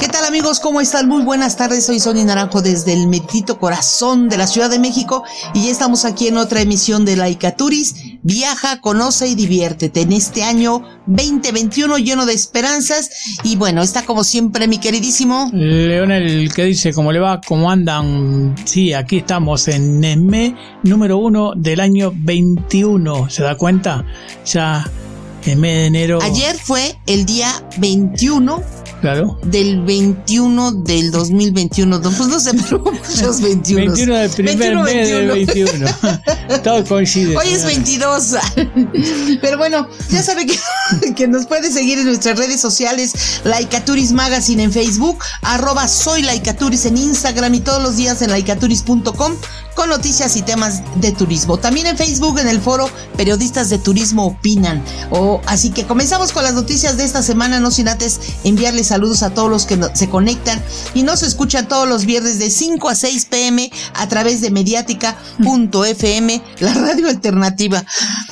¿Qué tal amigos? ¿Cómo están? Muy buenas tardes. Soy Sonia Naranjo desde el medito corazón de la Ciudad de México y ya estamos aquí en otra emisión de Laika Turis. Viaja, conoce y diviértete en este año 2021 lleno de esperanzas y bueno, está como siempre mi queridísimo Leonel que dice cómo le va, cómo andan. Sí, aquí estamos en el mes número uno del año 21. ¿Se da cuenta? Ya en mes de enero. Ayer fue el día 21 Claro. Del 21 del 2021. Pues no sé, pero muchos 21. 21 del primer 21, mes 21. del 21. Todo coincide. Hoy es 22. Pero bueno, ya sabe que, que nos puede seguir en nuestras redes sociales, Laicaturis Magazine en Facebook, arroba soy Laicaturis en Instagram y todos los días en laicaturis.com con noticias y temas de turismo. También en Facebook, en el foro Periodistas de Turismo Opinan. O, así que comenzamos con las noticias de esta semana, no sin antes enviarles saludos a todos los que se conectan y nos escuchan todos los viernes de 5 a 6 pm a través de mediática.fm, la radio alternativa.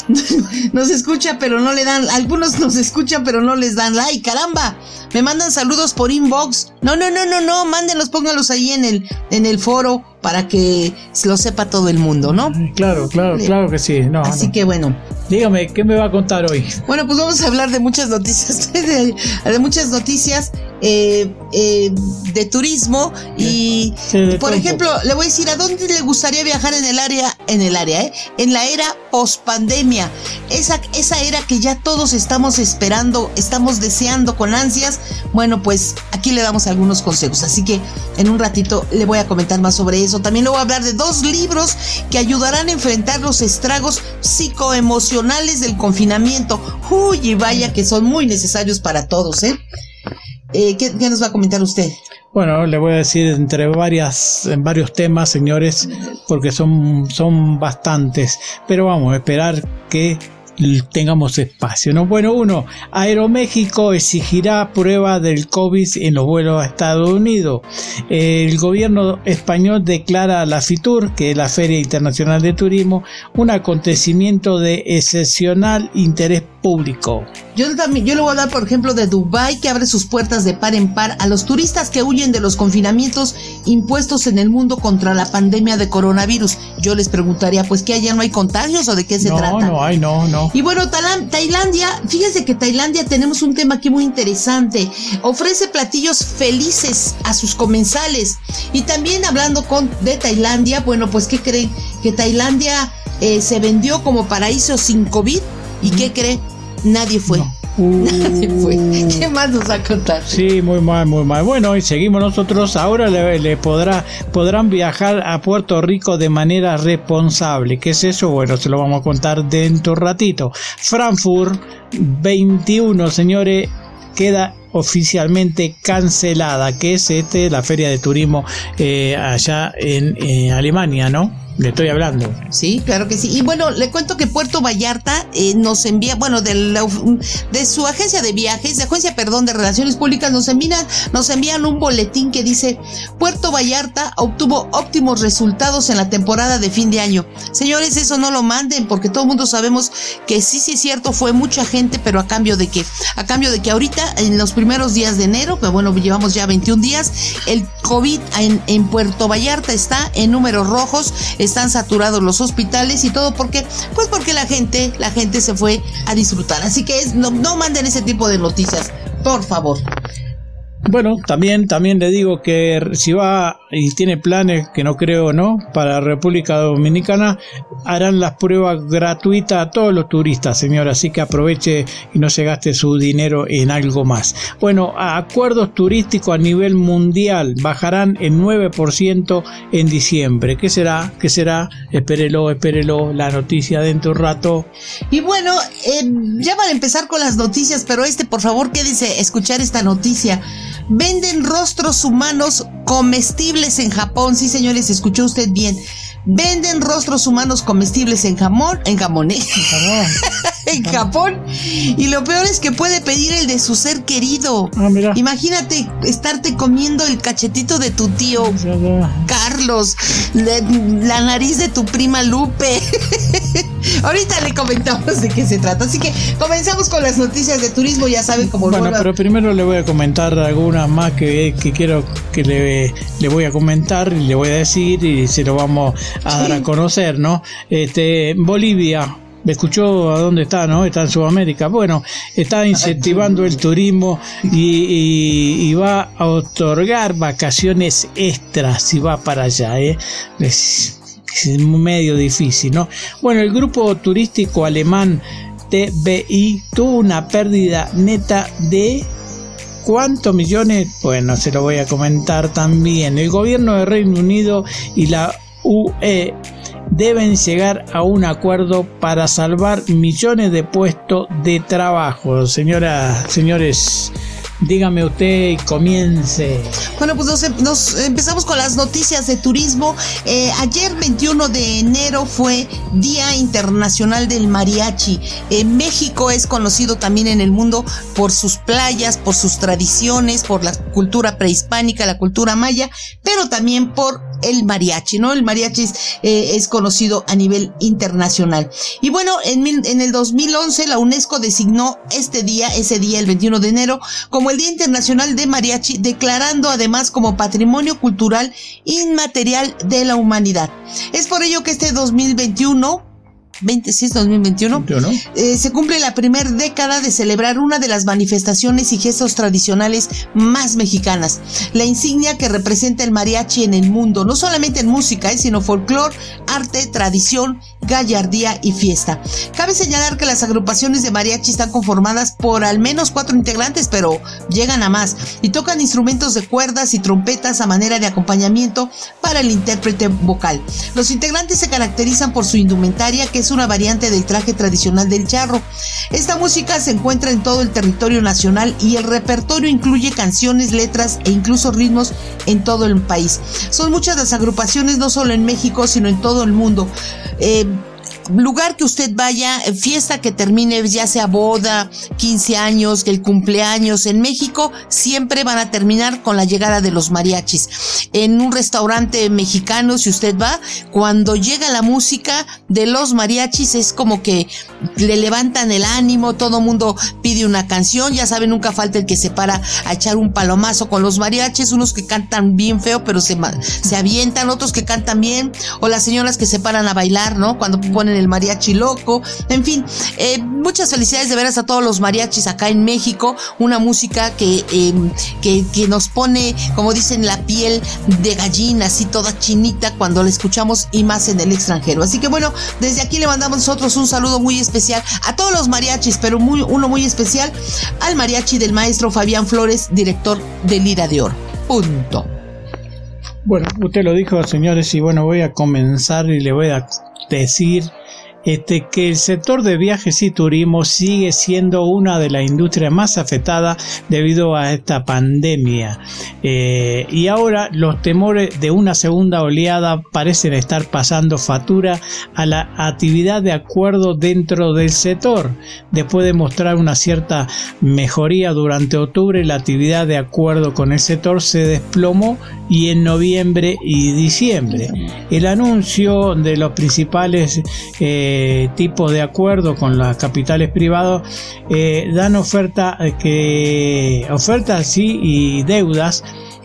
Nos escucha, pero no le dan, algunos nos escuchan, pero no les dan like, caramba. Me mandan saludos por inbox. No, no, no, no, no, mándenlos, pónganlos ahí en el, en el foro para que lo sepa todo el mundo, ¿no? Claro, claro, claro que sí. No, Así no. que bueno. Dígame, ¿qué me va a contar hoy? Bueno, pues vamos a hablar de muchas noticias, de, de muchas noticias eh, eh, de turismo y, Sí, por ejemplo, le voy a decir a dónde le gustaría viajar en el área, en el área, ¿eh? en la era post pandemia, esa, esa era que ya todos estamos esperando, estamos deseando con ansias. Bueno, pues aquí le damos algunos consejos, así que en un ratito le voy a comentar más sobre eso. También le voy a hablar de dos libros que ayudarán a enfrentar los estragos psicoemocionales del confinamiento. Uy, y vaya que son muy necesarios para todos, ¿eh? Eh, ¿qué, ¿Qué nos va a comentar usted? Bueno, le voy a decir entre varias, en varios temas, señores, porque son, son bastantes. Pero vamos a esperar que tengamos espacio. ¿no? Bueno, uno, Aeroméxico exigirá prueba del COVID en los vuelos a Estados Unidos. El gobierno español declara a la FITUR, que es la Feria Internacional de Turismo, un acontecimiento de excepcional interés público. Yo también, yo le voy a hablar, por ejemplo, de Dubai que abre sus puertas de par en par a los turistas que huyen de los confinamientos impuestos en el mundo contra la pandemia de coronavirus. Yo les preguntaría, pues, ¿que allá no hay contagios o de qué se no, trata? No, hay, no, no. Y bueno, Tailandia, fíjense que Tailandia tenemos un tema aquí muy interesante. Ofrece platillos felices a sus comensales. Y también hablando con, de Tailandia, bueno, pues ¿qué creen? Que Tailandia eh, se vendió como paraíso sin COVID. ¿Y qué cree? Nadie fue. Nadie fue. ¿Qué más nos va a contar? Sí, muy mal, muy mal. Bueno, y seguimos nosotros. Ahora le, le podrá, podrán viajar a Puerto Rico de manera responsable. ¿Qué es eso? Bueno, se lo vamos a contar dentro de un ratito. Frankfurt 21, señores, queda oficialmente cancelada, que es este la feria de turismo eh, allá en eh, Alemania, ¿no? Le estoy hablando. Sí, claro que sí. Y bueno, le cuento que Puerto Vallarta eh, nos envía, bueno, de, la, de su agencia de viajes, de agencia, perdón, de relaciones públicas, nos envían, nos envían un boletín que dice Puerto Vallarta obtuvo óptimos resultados en la temporada de fin de año. Señores, eso no lo manden porque todo el mundo sabemos que sí, sí es cierto, fue mucha gente, pero a cambio de que, a cambio de que ahorita en los primeros días de enero, que bueno, llevamos ya 21 días, el COVID en, en Puerto Vallarta está en números rojos, están saturados los hospitales y todo porque pues porque la gente la gente se fue a disfrutar. Así que es, no, no manden ese tipo de noticias por favor Bueno, también, también le digo que si va y tiene planes, que no creo, ¿no? Para República Dominicana, harán las pruebas gratuitas a todos los turistas, señor. Así que aproveche y no se gaste su dinero en algo más. Bueno, acuerdos turísticos a nivel mundial bajarán en 9% en diciembre. ¿Qué será? ¿Qué será? Espérelo, espérelo, la noticia dentro de un rato. Y bueno, eh, ya van a empezar con las noticias, pero este, por favor, quédese escuchar esta noticia. Venden rostros humanos comestibles en Japón. Sí, señores, escuchó usted bien. Venden rostros humanos comestibles en jamón, en jamón, ¿eh? en Japón. Y lo peor es que puede pedir el de su ser querido. Ah, mira. Imagínate estarte comiendo el cachetito de tu tío Carlos, la, la nariz de tu prima Lupe. Ahorita le comentamos de qué se trata. Así que comenzamos con las noticias de turismo. Ya saben cómo Bueno, vuelva- pero primero le voy a comentar algunas más que, que quiero que le, le voy a comentar y le voy a decir y se lo vamos a dar a conocer, ¿no? Este, Bolivia. ¿Me escuchó a dónde está, no? Está en Sudamérica. Bueno, está incentivando el turismo y, y- y va a otorgar vacaciones extras si va para allá, ¿eh? Es medio difícil, ¿no? Bueno, el grupo turístico alemán TBI tuvo una pérdida neta de ¿Cuántos millones? Bueno, se lo voy a comentar también. El gobierno de Reino Unido y la UE deben llegar a un acuerdo para salvar millones de puestos de trabajo. Señora, señores, dígame usted comience. Bueno, pues nos, em- nos empezamos con las noticias de turismo. Eh, ayer, 21 de enero, fue Día Internacional del Mariachi. Eh, México es conocido también en el mundo por sus playas, por sus tradiciones, por la cultura prehispánica, la cultura maya, pero también por el mariachi, ¿no? El mariachi es, eh, es conocido a nivel internacional. Y bueno, en, en el 2011 la UNESCO designó este día, ese día, el 21 de enero, como el Día Internacional de Mariachi, declarando además como Patrimonio Cultural Inmaterial de la Humanidad. Es por ello que este 2021, 26 2021, ¿Yo no? eh, se cumple la primera década de celebrar una de las manifestaciones y gestos tradicionales más mexicanas, la insignia que representa el mariachi en el mundo, no solamente en música, eh, sino folclor, arte, tradición, gallardía y fiesta. Cabe señalar que las agrupaciones de mariachi están conformadas por al menos cuatro integrantes, pero llegan a más, y tocan instrumentos de cuerdas y trompetas a manera de acompañamiento para el intérprete vocal. Los integrantes se caracterizan por su indumentaria, que es una variante del traje tradicional del charro. Esta música se encuentra en todo el territorio nacional y el repertorio incluye canciones, letras e incluso ritmos en todo el país. Son muchas las agrupaciones, no solo en México, sino en todo el mundo. Eh, lugar que usted vaya, eh, fiesta que termine, ya sea boda, 15 años, el cumpleaños en México, siempre van a terminar con la llegada de los mariachis. En un restaurante mexicano, si usted va, cuando llega la música de los mariachis es como que le levantan el ánimo, todo mundo pide una canción, ya saben, nunca falta el que se para a echar un palomazo con los mariachis, unos que cantan bien feo, pero se, se avientan, otros que cantan bien, o las señoras que se paran a bailar, ¿no? Cuando ponen el mariachi loco, en fin, eh, muchas felicidades de veras a todos los mariachis acá en México, una música que, eh, que, que nos pone, como dicen, la piel de gallina, así toda chinita cuando la escuchamos y más en el extranjero. Así que bueno, desde aquí le mandamos nosotros un saludo muy especial a todos los mariachis, pero muy, uno muy especial al mariachi del maestro Fabián Flores, director de Lira de Oro. Punto. Bueno, usted lo dijo, señores, y bueno, voy a comenzar y le voy a decir este, que el sector de viajes y turismo sigue siendo una de las industrias más afectadas debido a esta pandemia. Eh, y ahora los temores de una segunda oleada parecen estar pasando factura a la actividad de acuerdo dentro del sector. Después de mostrar una cierta mejoría durante octubre, la actividad de acuerdo con el sector se desplomó y en noviembre y diciembre. El anuncio de los principales eh, tipos de acuerdo con las capitales privados eh, dan oferta eh, que ofertas sí y deudas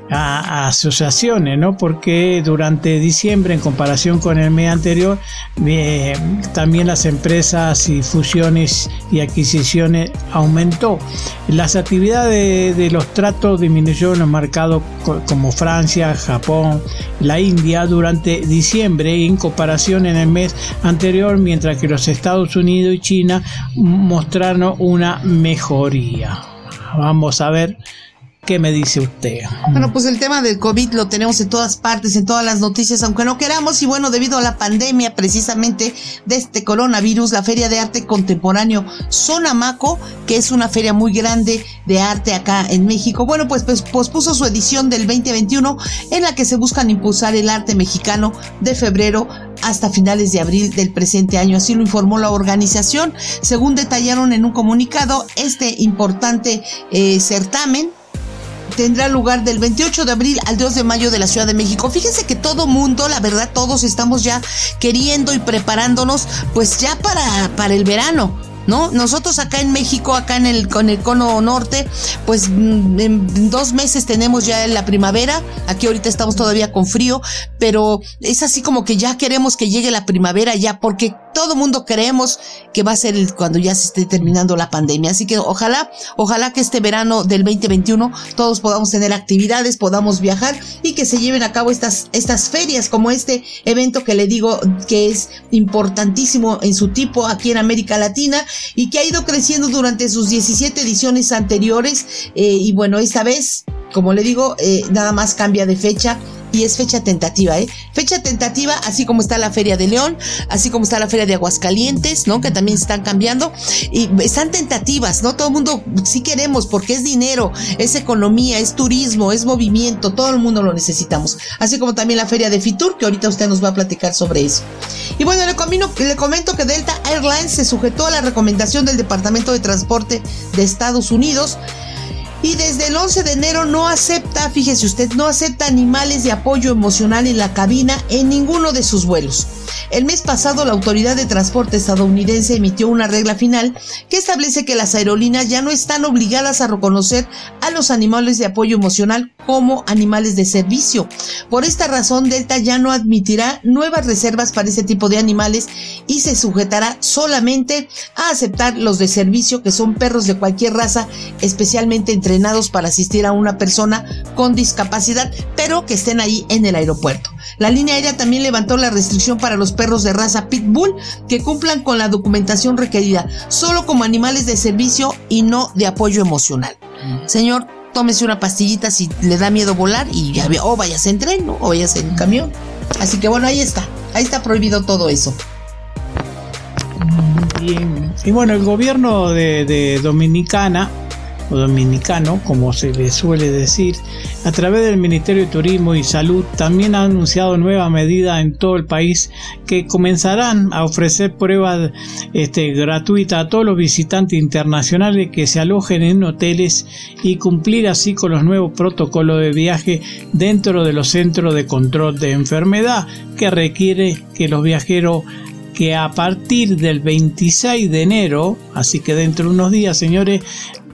a, asociaciones, ¿no? Porque durante diciembre, en comparación con el mes anterior, eh, también las empresas y fusiones y adquisiciones aumentó. Las actividades de, de los tratos disminuyó en los mercados co- como Francia, Japón, la India durante diciembre en comparación en el mes anterior, mientras que los Estados Unidos y China mostraron una mejoría. Vamos a ver qué me dice usted. Bueno, pues el tema del COVID lo tenemos en todas partes, en todas las noticias, aunque no queramos. Y bueno, debido a la pandemia precisamente de este coronavirus, la Feria de Arte Contemporáneo Sonamaco, que es una feria muy grande de arte acá en México, bueno, pues, pues pospuso su edición del 2021 en la que se buscan impulsar el arte mexicano de febrero hasta finales de abril del presente año. Así lo informó la organización. Según detallaron en un comunicado, este importante eh, certamen tendrá lugar del 28 de abril al 2 de mayo de la Ciudad de México. Fíjense que todo mundo, la verdad, todos estamos ya queriendo y preparándonos pues ya para, para el verano. ¿No? Nosotros acá en México, acá en el, con el cono norte, pues mm, en dos meses tenemos ya la primavera, aquí ahorita estamos todavía con frío, pero es así como que ya queremos que llegue la primavera ya, porque todo mundo creemos que va a ser cuando ya se esté terminando la pandemia. Así que ojalá, ojalá que este verano del 2021 todos podamos tener actividades, podamos viajar y que se lleven a cabo estas, estas ferias como este evento que le digo que es importantísimo en su tipo aquí en América Latina y que ha ido creciendo durante sus 17 ediciones anteriores. Eh, y bueno, esta vez, como le digo, eh, nada más cambia de fecha y es fecha tentativa, ¿eh? Fecha tentativa, así como está la Feria de León, así como está la Feria de Aguascalientes, ¿no? Que también están cambiando y están tentativas, ¿no? Todo el mundo sí queremos porque es dinero, es economía, es turismo, es movimiento, todo el mundo lo necesitamos. Así como también la Feria de Fitur, que ahorita usted nos va a platicar sobre eso. Y bueno, le, le comento que Delta Airlines se sujetó a la recomendación del Departamento de Transporte de Estados Unidos y desde el 11 de enero no acepta, fíjese usted, no acepta animales de apoyo emocional en la cabina en ninguno de sus vuelos. El mes pasado la Autoridad de Transporte estadounidense emitió una regla final que establece que las aerolíneas ya no están obligadas a reconocer a los animales de apoyo emocional como animales de servicio. Por esta razón, Delta ya no admitirá nuevas reservas para ese tipo de animales y se sujetará solamente a aceptar los de servicio que son perros de cualquier raza especialmente entrenados para asistir a una persona con discapacidad, pero que estén ahí en el aeropuerto. La línea aérea también levantó la restricción para los perros de raza Pitbull que cumplan con la documentación requerida, solo como animales de servicio y no de apoyo emocional. Señor, tómese una pastillita si le da miedo volar y ya o vayas en tren o vayas en camión. Así que bueno, ahí está. Ahí está prohibido todo eso. Bien. Y bueno, el gobierno de Dominicana dominicano, como se le suele decir, a través del Ministerio de Turismo y Salud también ha anunciado nuevas medidas en todo el país que comenzarán a ofrecer pruebas este, gratuitas a todos los visitantes internacionales que se alojen en hoteles y cumplir así con los nuevos protocolos de viaje dentro de los centros de control de enfermedad que requiere que los viajeros que a partir del 26 de enero, así que dentro de unos días, señores,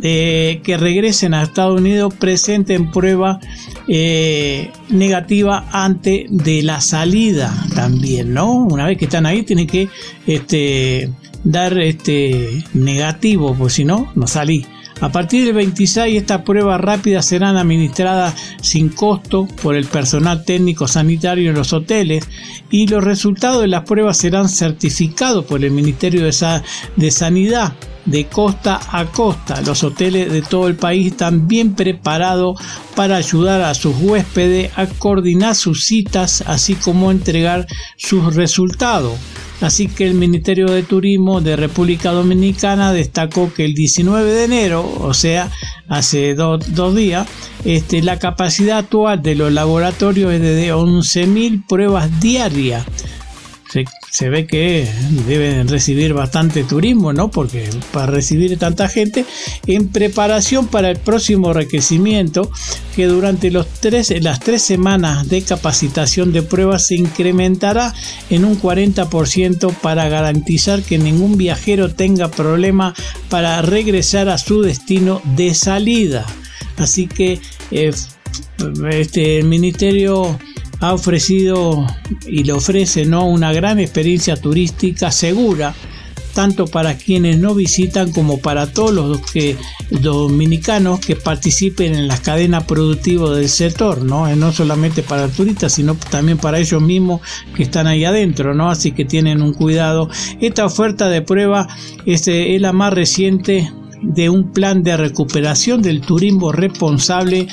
eh, que regresen a Estados Unidos presenten prueba eh, negativa antes de la salida también, ¿no? Una vez que están ahí tienen que este, dar este negativo, pues si no, no salí. A partir del 26 estas pruebas rápidas serán administradas sin costo por el personal técnico sanitario en los hoteles y los resultados de las pruebas serán certificados por el Ministerio de, Sanidad de costa a costa. Los hoteles de todo el país están bien preparados para ayudar a sus huéspedes a coordinar sus citas, así como entregar sus resultados. Así que el Ministerio de Turismo de República Dominicana destacó que el 19 de enero, o sea, hace dos días, este, la capacidad actual de los laboratorios es de 11.000 pruebas diarias se, ve que deben recibir bastante turismo, ¿no? Porque para recibir tanta gente, en preparación para el próximo requerimiento, que durante los tres, las tres semanas de capacitación de pruebas se incrementará en un 40% para garantizar que ningún viajero tenga problema para regresar a su destino de salida. Así que eh, este, el ministerio ha ofrecido y le ofrece ¿no? una gran experiencia turística segura tanto para quienes no visitan como para todos los dominicanos que participen en las cadenas productivas del sector, ¿no? Eh, no solamente para turistas, sino también para ellos mismos que están ahí adentro, ¿no? Así que tienen un cuidado. Esta oferta de prueba este, es la más reciente de un plan de recuperación del turismo responsable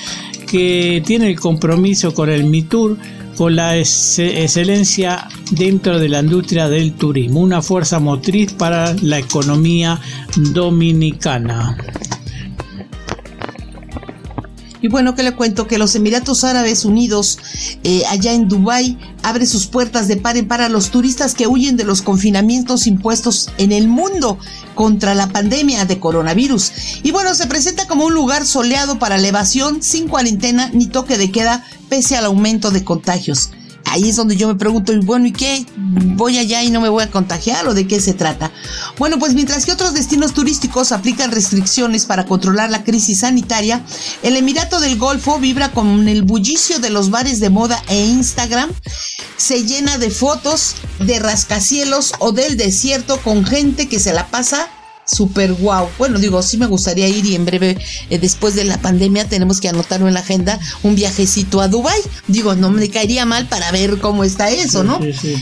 que tiene el compromiso con el MITUR con la excelencia dentro de la industria del turismo, una fuerza motriz para la economía dominicana. Y bueno, que le cuento que los Emiratos Árabes Unidos, eh, allá en Dubái, abre sus puertas de par en par a los turistas que huyen de los confinamientos impuestos en el mundo contra la pandemia de coronavirus. Y bueno, se presenta como un lugar soleado para la evasión, sin cuarentena ni toque de queda, pese al aumento de contagios ahí es donde yo me pregunto, bueno, ¿y qué? ¿Voy allá y no me voy a contagiar o de qué se trata? Bueno, pues mientras que otros destinos turísticos aplican restricciones para controlar la crisis sanitaria, el Emirato del Golfo vibra con el bullicio de los bares de moda e Instagram, se llena de fotos de rascacielos o del desierto con gente que se la pasa super guau. Bueno, digo, sí me gustaría ir y en breve, eh, después de la pandemia, tenemos que anotarlo en la agenda, un viajecito a Dubai. Digo, no me caería mal para ver cómo está eso, ¿no? Sí, sí.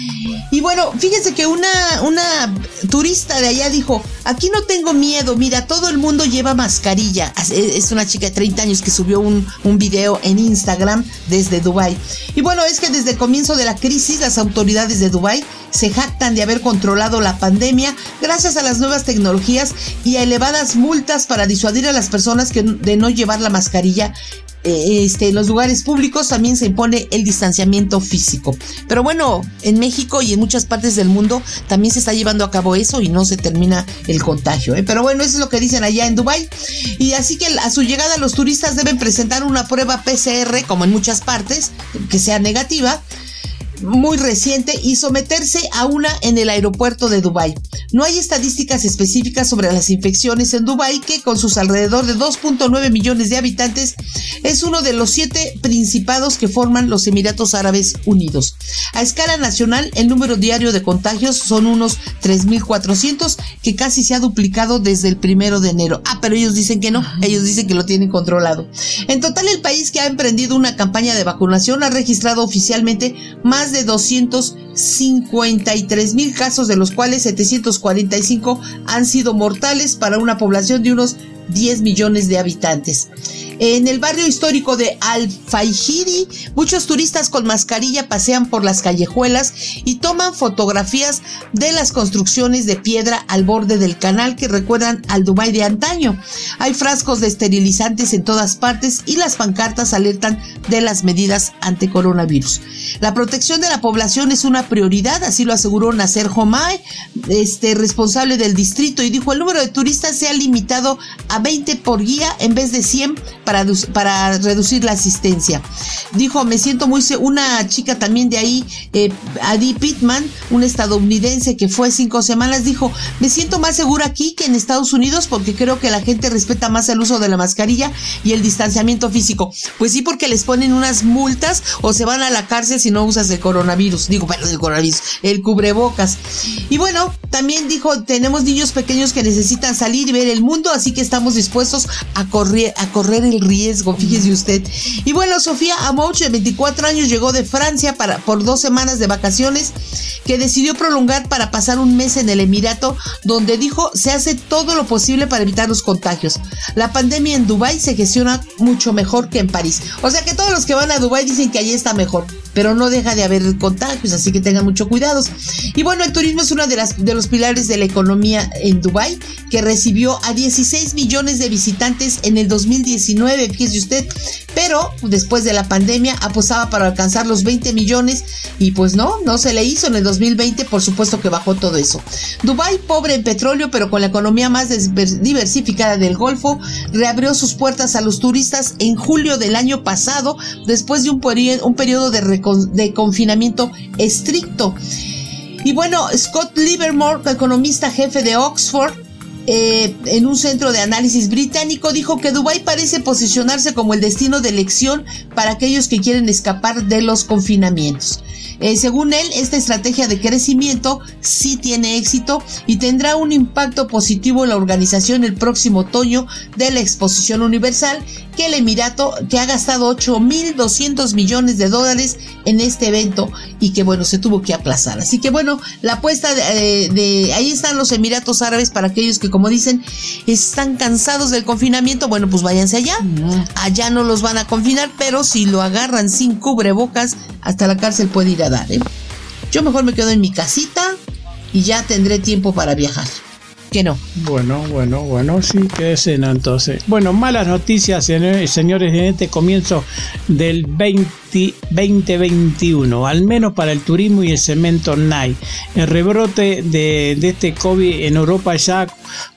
Y bueno, fíjense que una, una turista de allá dijo, aquí no tengo miedo, mira, todo el mundo lleva mascarilla. Es una chica de 30 años que subió un, un video en Instagram desde Dubai. Y bueno, es que desde el comienzo de la crisis, las autoridades de Dubai se jactan de haber controlado la pandemia gracias a las nuevas tecnologías y a elevadas multas para disuadir a las personas que, de no llevar la mascarilla eh, este, en los lugares públicos también se impone el distanciamiento físico. Pero bueno, en México y en muchas partes del mundo también se está llevando a cabo eso y no se termina el contagio. ¿eh? Pero bueno, eso es lo que dicen allá en Dubai. Y así que a su llegada los turistas deben presentar una prueba PCR, como en muchas partes, que sea negativa muy reciente y someterse a una en el aeropuerto de Dubái. No hay estadísticas específicas sobre las infecciones en Dubái, que con sus alrededor de 2.9 millones de habitantes es uno de los siete principados que forman los Emiratos Árabes Unidos. A escala nacional, el número diario de contagios son unos 3.400, que casi se ha duplicado desde el primero de enero. Ah, pero ellos dicen que no, ellos dicen que lo tienen controlado. En total, el país que ha emprendido una campaña de vacunación ha registrado oficialmente más de 253 mil casos, de los cuales 745 han sido mortales para una población de unos 10 millones de habitantes. En el barrio histórico de Al-Fayhiri, muchos turistas con mascarilla pasean por las callejuelas y toman fotografías de las construcciones de piedra al borde del canal que recuerdan al Dubái de antaño. Hay frascos de esterilizantes en todas partes y las pancartas alertan de las medidas ante coronavirus. La protección de la población es una prioridad, así lo aseguró Nasser Homay, este responsable del distrito, y dijo el número de turistas se ha limitado a 20 por guía en vez de 100 para, para reducir la asistencia. Dijo, me siento muy... Una chica también de ahí, eh, Adi Pittman, una estadounidense que fue cinco semanas, dijo, me siento más segura aquí que en Estados Unidos porque creo que la gente respeta más el uso de la mascarilla y el distanciamiento físico. Pues sí, porque les ponen unas multas o se van a la cárcel si no usas el coronavirus. Digo, perdón, el coronavirus, el cubrebocas. Y bueno, también dijo, tenemos niños pequeños que necesitan salir y ver el mundo, así que estamos dispuestos a correr, a correr riesgo, fíjese usted. Y bueno, Sofía Amouch, de 24 años, llegó de Francia para, por dos semanas de vacaciones, que decidió prolongar para pasar un mes en el Emirato, donde dijo se hace todo lo posible para evitar los contagios. La pandemia en Dubái se gestiona mucho mejor que en París. O sea que todos los que van a Dubái dicen que allí está mejor, pero no deja de haber contagios, así que tengan mucho cuidado. Y bueno, el turismo es uno de, las, de los pilares de la economía en Dubái, que recibió a 16 millones de visitantes en el 2019, fíjese usted, pero después de la pandemia apostaba para alcanzar los 20 millones y pues no, no se le hizo en el 2020, por supuesto que bajó todo eso. Dubái, pobre en petróleo, pero con la economía más diversificada del Golfo, reabrió sus puertas a los turistas en julio del año pasado, después de un, un periodo de, de confinamiento estricto. Y bueno, Scott Livermore, economista jefe de Oxford, eh, en un centro de análisis británico, dijo que Dubái parece posicionarse como el destino de elección para aquellos que quieren escapar de los confinamientos. Eh, según él, esta estrategia de crecimiento sí tiene éxito y tendrá un impacto positivo en la organización el próximo otoño de la Exposición Universal que el Emirato, que ha gastado 8.200 millones de dólares en este evento y que bueno, se tuvo que aplazar. Así que bueno, la apuesta de, de, ahí están los Emiratos Árabes para aquellos que como dicen están cansados del confinamiento, bueno, pues váyanse allá. Allá no los van a confinar, pero si lo agarran sin cubrebocas, hasta la cárcel puede ir a dar. ¿eh? Yo mejor me quedo en mi casita y ya tendré tiempo para viajar. que no. Bueno, bueno, bueno, sí, que escena entonces. Bueno, malas noticias, señores, en este comienzo del 20, 2021, al menos para el turismo y el cemento NAI. El rebrote de, de este COVID en Europa ya ha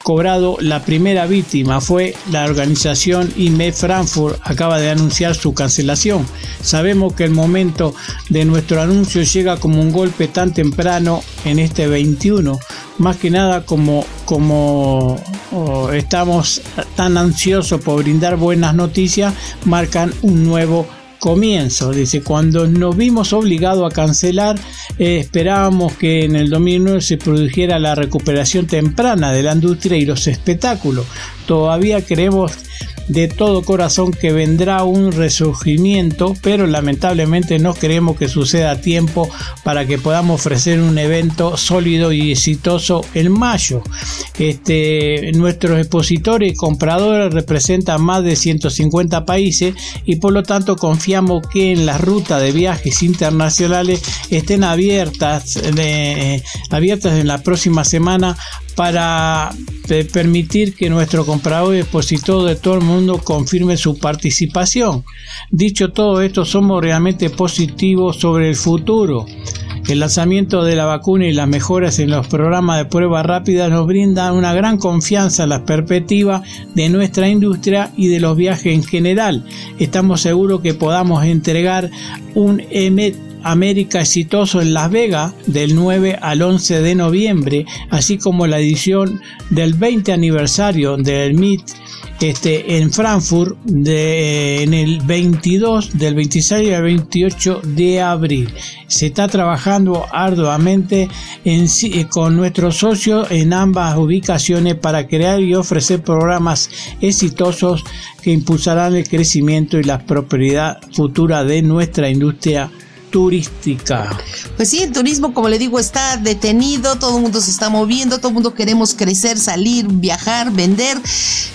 cobrado la primera víctima, fue la organización IME Frankfurt, acaba de anunciar su cancelación. Sabemos que el momento de nuestro anuncio llega como un golpe tan temprano en este 21 más que nada como, como oh, estamos tan ansiosos por brindar buenas noticias, marcan un nuevo comienzo. Dice, cuando nos vimos obligados a cancelar, eh, esperábamos que en el 2009 se produjera la recuperación temprana de la industria y los espectáculos. Todavía creemos de todo corazón que vendrá un resurgimiento, pero lamentablemente no queremos que suceda a tiempo para que podamos ofrecer un evento sólido y exitoso en mayo. Este, nuestros expositores y compradores representan más de 150 países y por lo tanto confiamos que en las rutas de viajes internacionales estén abiertas, abiertas en la próxima semana para eh, permitir que nuestro comprador y expositor de todo el mundo confirme su participación. Dicho todo esto, somos realmente positivos sobre el futuro. El lanzamiento de la vacuna y las mejoras en los programas de prueba rápida nos brindan una gran confianza en la perspectiva de nuestra industria y de los viajes en general. Estamos seguros que podamos entregar un América exitoso en Las Vegas del 9 al 11 de noviembre, así como la edición del 20 aniversario del MIT este, en Frankfurt de, en el 22 del 26 al 28 de abril. Se está trabajando arduamente en, eh, con nuestros socios en ambas ubicaciones para crear y ofrecer programas exitosos que impulsarán el crecimiento y la prosperidad futura de nuestra industria turística. Pues sí, el turismo, como le digo, está detenido, todo el mundo se está moviendo, todo el mundo queremos crecer, salir, viajar, vender,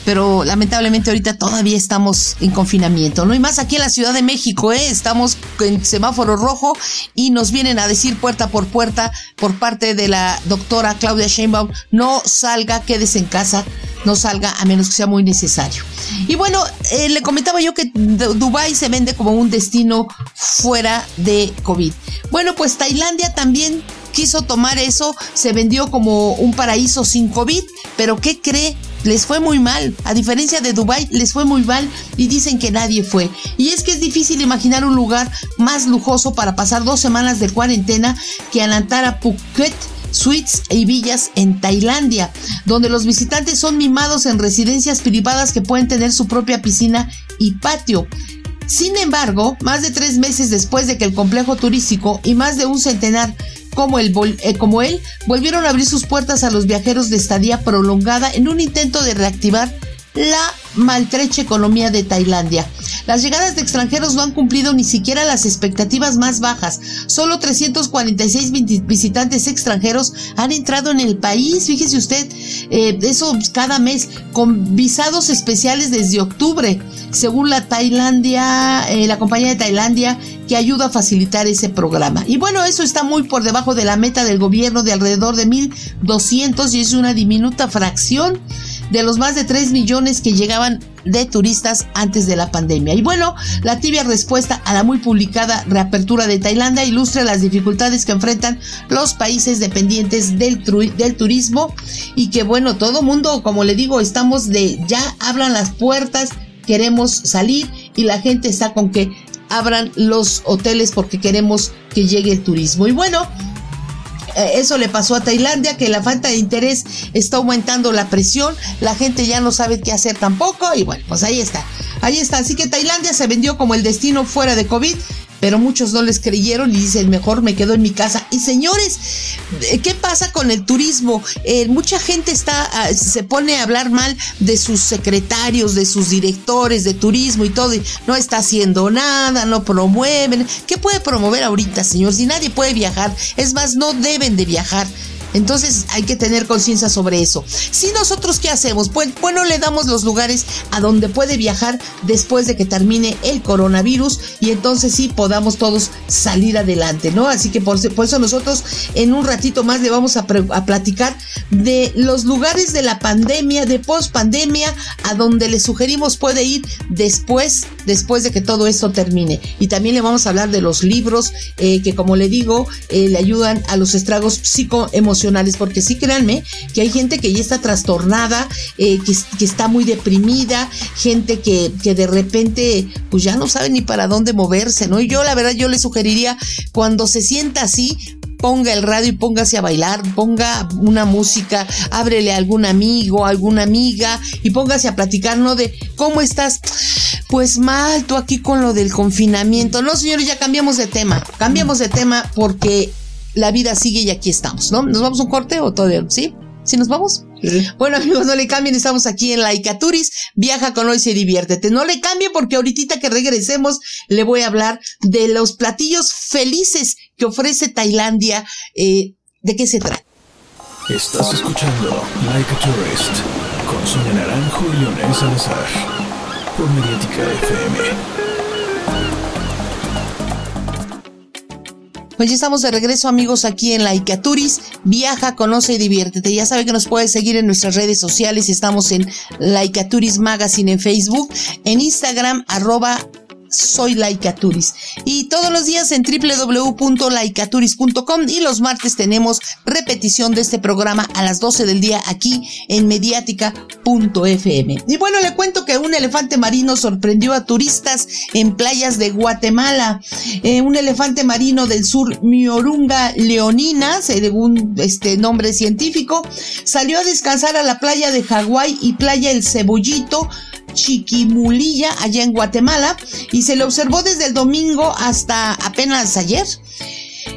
pero lamentablemente ahorita todavía estamos en confinamiento, ¿no? Y más aquí en la Ciudad de México, ¿eh? Estamos en semáforo rojo y nos vienen a decir puerta por puerta por parte de la doctora Claudia Sheinbaum, no salga, quédese en casa, no salga a menos que sea muy necesario. Y bueno, eh, le comentaba yo que Dubai se vende como un destino fuera de COVID. Bueno, pues Tailandia también quiso tomar eso, se vendió como un paraíso sin COVID, pero ¿qué cree? Les fue muy mal, a diferencia de Dubai, les fue muy mal y dicen que nadie fue. Y es que es difícil imaginar un lugar más lujoso para pasar dos semanas de cuarentena que Anantara Phuket suites y villas en Tailandia, donde los visitantes son mimados en residencias privadas que pueden tener su propia piscina y patio. Sin embargo, más de tres meses después de que el complejo turístico y más de un centenar como, eh, como él volvieron a abrir sus puertas a los viajeros de estadía prolongada en un intento de reactivar la maltrecha economía de Tailandia. Las llegadas de extranjeros no han cumplido ni siquiera las expectativas más bajas. Solo 346 visitantes extranjeros han entrado en el país. Fíjese usted, eh, eso cada mes, con visados especiales desde octubre, según la Tailandia, eh, la compañía de Tailandia que ayuda a facilitar ese programa. Y bueno, eso está muy por debajo de la meta del gobierno de alrededor de 1.200 y es una diminuta fracción de los más de 3 millones que llegaban de turistas antes de la pandemia. Y bueno, la tibia respuesta a la muy publicada reapertura de Tailandia ilustra las dificultades que enfrentan los países dependientes del, del turismo y que bueno, todo mundo, como le digo, estamos de ya abran las puertas, queremos salir y la gente está con que abran los hoteles porque queremos que llegue el turismo. Y bueno, eso le pasó a Tailandia, que la falta de interés está aumentando la presión, la gente ya no sabe qué hacer tampoco y bueno, pues ahí está, ahí está. Así que Tailandia se vendió como el destino fuera de COVID pero muchos no les creyeron y dicen, mejor me quedo en mi casa. Y señores, ¿qué pasa con el turismo? Eh, mucha gente está, ah, se pone a hablar mal de sus secretarios, de sus directores de turismo y todo, y no está haciendo nada, no promueven. ¿Qué puede promover ahorita, señor? Si nadie puede viajar, es más, no deben de viajar. Entonces hay que tener conciencia sobre eso. Si nosotros qué hacemos? Pues bueno, le damos los lugares a donde puede viajar después de que termine el coronavirus y entonces sí podamos todos salir adelante, ¿no? Así que por, eso nosotros en un ratito más le vamos a, platicar de los lugares de la pandemia, de post pandemia, a donde le sugerimos puede ir después, después de que todo esto termine. Y también le vamos a hablar de los libros eh, que, como le digo, eh, le ayudan a los estragos psicoemocionales, porque sí, créanme que hay gente que ya está trastornada, eh, que, está muy deprimida, gente que, que de repente, pues ya no sabe ni para dónde moverse, ¿no? Y yo, la verdad, yo le sugeriría, cuando se sienta así, ponga el radio y póngase a bailar, ponga una música, ábrele a algún amigo, alguna amiga y póngase a platicar, ¿no? De cómo estás. Pues mal, tú aquí con lo del confinamiento. No, señores, ya cambiamos de tema. Cambiamos de tema porque la vida sigue y aquí estamos, ¿no? ¿Nos vamos a un corte o todavía? ¿Sí? ¿Sí nos vamos? Bueno, amigos, no le cambien, estamos aquí en la Icaturis. Viaja con hoy, se diviértete. No le cambie porque ahorita que regresemos le voy a hablar de los platillos felices que ofrece Tailandia. Eh, ¿De qué se trata? Estás escuchando Like a Tourist con Sonia Naranjo y Leonel Salazar por Mediática FM. Pues ya estamos de regreso amigos aquí en la Icaturis. Viaja, conoce y diviértete. Ya sabe que nos puede seguir en nuestras redes sociales. Estamos en la Icaturis Magazine en Facebook, en Instagram arroba soy Laicaturis. Y todos los días en www.laicaturis.com y los martes tenemos repetición de este programa a las 12 del día aquí en mediática.fm. Y bueno, le cuento que un elefante marino sorprendió a turistas en playas de Guatemala. Eh, un elefante marino del sur Miorunga leonina, según este nombre científico, salió a descansar a la playa de Hawái y playa El Cebollito Chiquimulilla, allá en Guatemala, y se le observó desde el domingo hasta apenas ayer.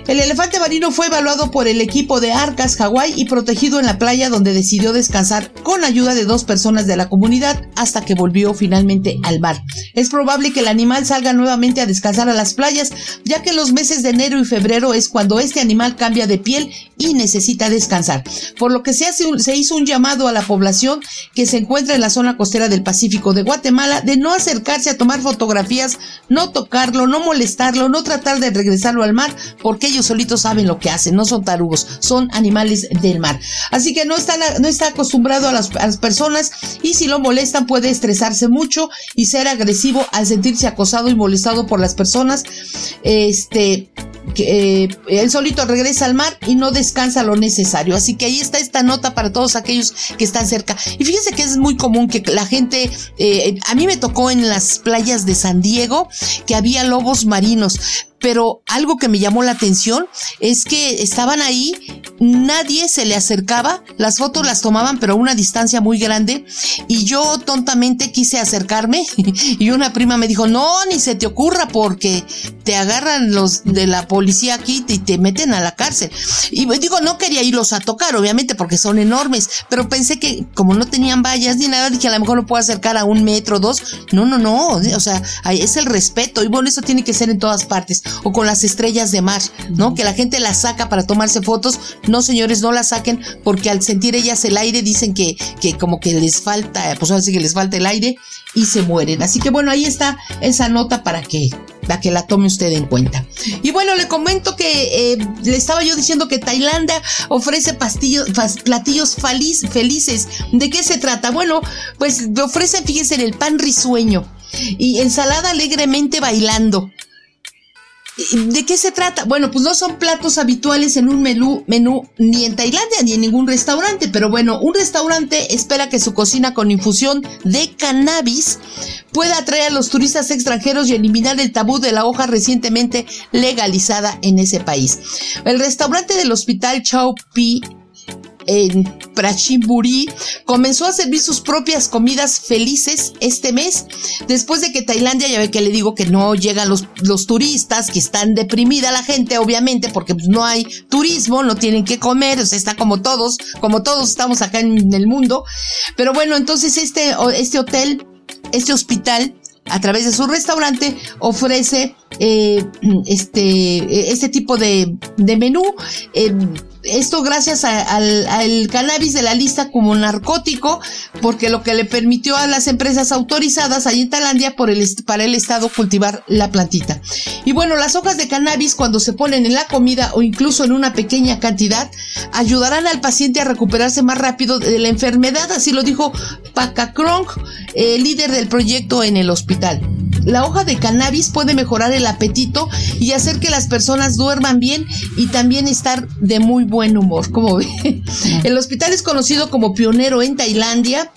El elefante marino fue evaluado por el equipo de Arcas, Hawái y protegido en la playa donde decidió descansar con ayuda de dos personas de la comunidad hasta que volvió finalmente al mar. Es probable que el animal salga nuevamente a descansar a las playas, ya que los meses de enero y febrero es cuando este animal cambia de piel y necesita descansar. Por lo que se, hace se hizo un llamado a la población que se encuentra en la zona costera del Pacífico de Guatemala de no acercarse a tomar fotografías, no tocarlo, no molestarlo, no tratar de regresarlo al mar, porque ellos solitos saben lo que hacen, no son tarugos, son animales del mar. Así que no, está no está acostumbrado a las, personas y si lo molestan puede estresarse mucho y ser agresivo al sentirse acosado y molestado por las personas. Este, que eh, él solito regresa al mar y no descansa lo necesario. Así que ahí está esta nota para todos aquellos que están cerca. Y fíjense que es muy común que la gente, eh, a mí me tocó en las playas de San Diego que había lobos marinos pero algo que me llamó la atención es que estaban ahí, nadie se le acercaba, las fotos las tomaban pero a una distancia muy grande y yo tontamente quise acercarme y una prima me dijo, no, ni se te ocurra porque te agarran los de la policía aquí y te meten a la cárcel. Y digo, no quería irlos a tocar, obviamente, porque son enormes, pero pensé que como no tenían vallas ni nada, dije, a lo mejor lo puedo acercar a un metro, dos. No, no, no, o sea, es el respeto y bueno, eso tiene que ser en todas partes o con las estrellas de mar, ¿no? Que la gente las saca para tomarse fotos. No, señores, no las saquen porque al sentir ellas el aire dicen que, que como que les falta, pues así que les falta el aire y se mueren. Así que bueno, ahí está esa nota para que, que la tome usted en cuenta. Y bueno, le comento que eh, le estaba yo diciendo que Tailandia ofrece platillos felices. ¿De qué se trata? Bueno, pues ofrecen, fíjense, el pan risueño y ensalada alegremente bailando. ¿De qué se trata? Bueno, pues no son platos habituales en un menú, menú ni en Tailandia ni en ningún restaurante, pero bueno, un restaurante espera que su cocina con infusión de cannabis pueda atraer a los turistas extranjeros y eliminar el tabú de la hoja recientemente legalizada en ese país. El restaurante del hospital Chao Pi en Prachimburi, comenzó a servir sus propias comidas felices este mes, después de que Tailandia, ya ve que le digo que no llegan los, los turistas, que están deprimida la gente, obviamente, porque pues, no hay turismo, no tienen que comer, o sea, está como todos, como todos estamos acá en el mundo. Pero bueno, entonces este, este hotel, este hospital, a través de su restaurante ofrece eh, este, este tipo de, de menú. Eh, esto gracias al, cannabis de la lista como narcótico, porque lo que le permitió a las empresas autorizadas allí en Tailandia por el, para el Estado cultivar la plantita. Y bueno, las hojas de cannabis cuando se ponen en la comida o incluso en una pequeña cantidad, ayudarán al paciente a recuperarse más rápido de la enfermedad, así lo dijo Pakakronk, el líder del proyecto en el hospital. La hoja de cannabis puede mejorar el apetito y hacer que las personas duerman bien y también estar de muy buen humor, como ve. El hospital es conocido como pionero en Tailandia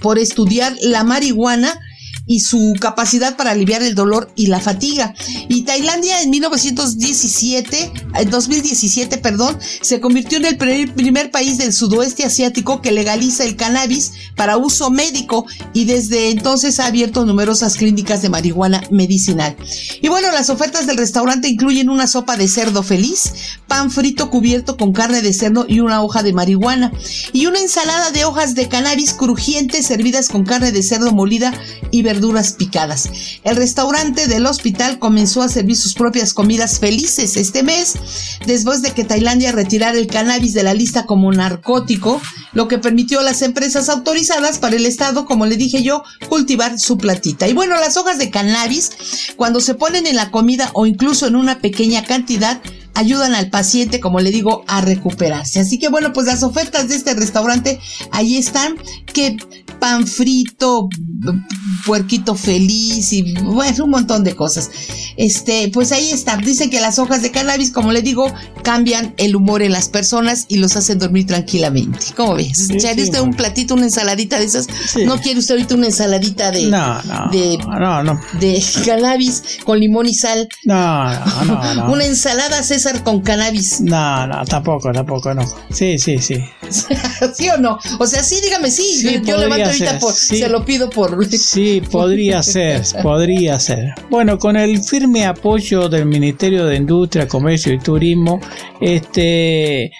por estudiar la marihuana y su capacidad para aliviar el dolor y la fatiga. Y Tailandia en 1917, en 2017, perdón, se convirtió en el primer país del sudoeste asiático que legaliza el cannabis para uso médico y desde entonces ha abierto numerosas clínicas de marihuana medicinal. Y bueno, las ofertas del restaurante incluyen una sopa de cerdo feliz, pan frito cubierto con carne de cerdo y una hoja de marihuana y una ensalada de hojas de cannabis crujientes servidas con carne de cerdo molida y verduras picadas. El restaurante del hospital comenzó a servir sus propias comidas felices este mes, después de que Tailandia retirara el cannabis de la lista como narcótico, lo que permitió a las empresas autorizadas para el Estado, como le dije yo, cultivar su platita. Y bueno, las hojas de cannabis, cuando se ponen en la comida o incluso en una pequeña cantidad, ayudan al paciente, como le digo, a recuperarse. Así que bueno, pues las ofertas de este restaurante ahí están, que pan frito, puerquito feliz y bueno, un montón de cosas. Este, pues ahí está. Dice que las hojas de cannabis, como le digo, cambian el humor en las personas y los hacen dormir tranquilamente. ¿Cómo ves? Sí, usted un platito, una ensaladita de esas? ¿No quiere usted ahorita una ensaladita de, no, no, de, no, de cannabis con limón y sal? No, no, no. una ensalada César con cannabis. No, no, tampoco, tampoco, no. Sí, sí, sí. ¿Sí o no? O sea, sí, dígame sí. yo levanto ahorita por, se lo pido por. Sí, podría ser, podría ser. Bueno, con el firme apoyo del Ministerio de Industria, Comercio y Turismo, este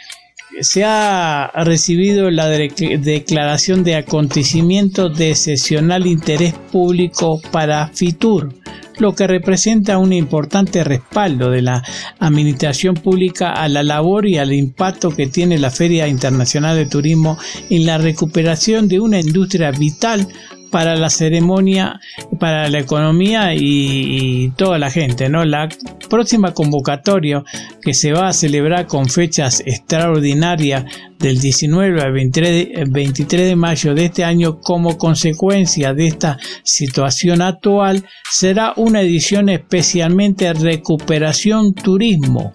se ha recibido la declaración de acontecimiento de excepcional interés público para FITUR, lo que representa un importante respaldo de la administración pública a la labor y al impacto que tiene la Feria Internacional de Turismo en la recuperación de una industria vital para la ceremonia, para la economía y, toda la gente. ¿no? La próxima convocatoria que se va a celebrar con fechas extraordinarias del 19 al 23, 23 de mayo de este año como consecuencia de esta situación actual será una edición especialmente recuperación turismo.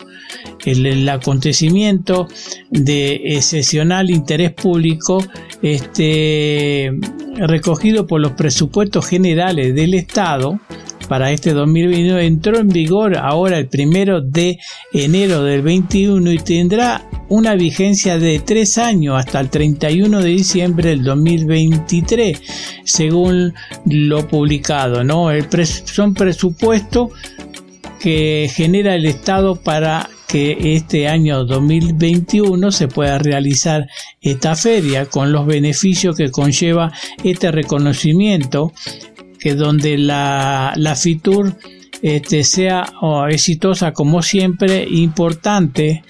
El, el acontecimiento de excepcional interés público este, recogido por los presupuestos generales del Estado para este 2021 entró en vigor ahora el primero de enero del 21 y tendrá una vigencia de tres años hasta el 31 de diciembre del 2023 según lo publicado no el son presupuestos que genera el Estado para que este año 2021 se pueda realizar esta feria con los beneficios que conlleva este reconocimiento que donde la, la FITUR este, sea oh, exitosa como siempre, importante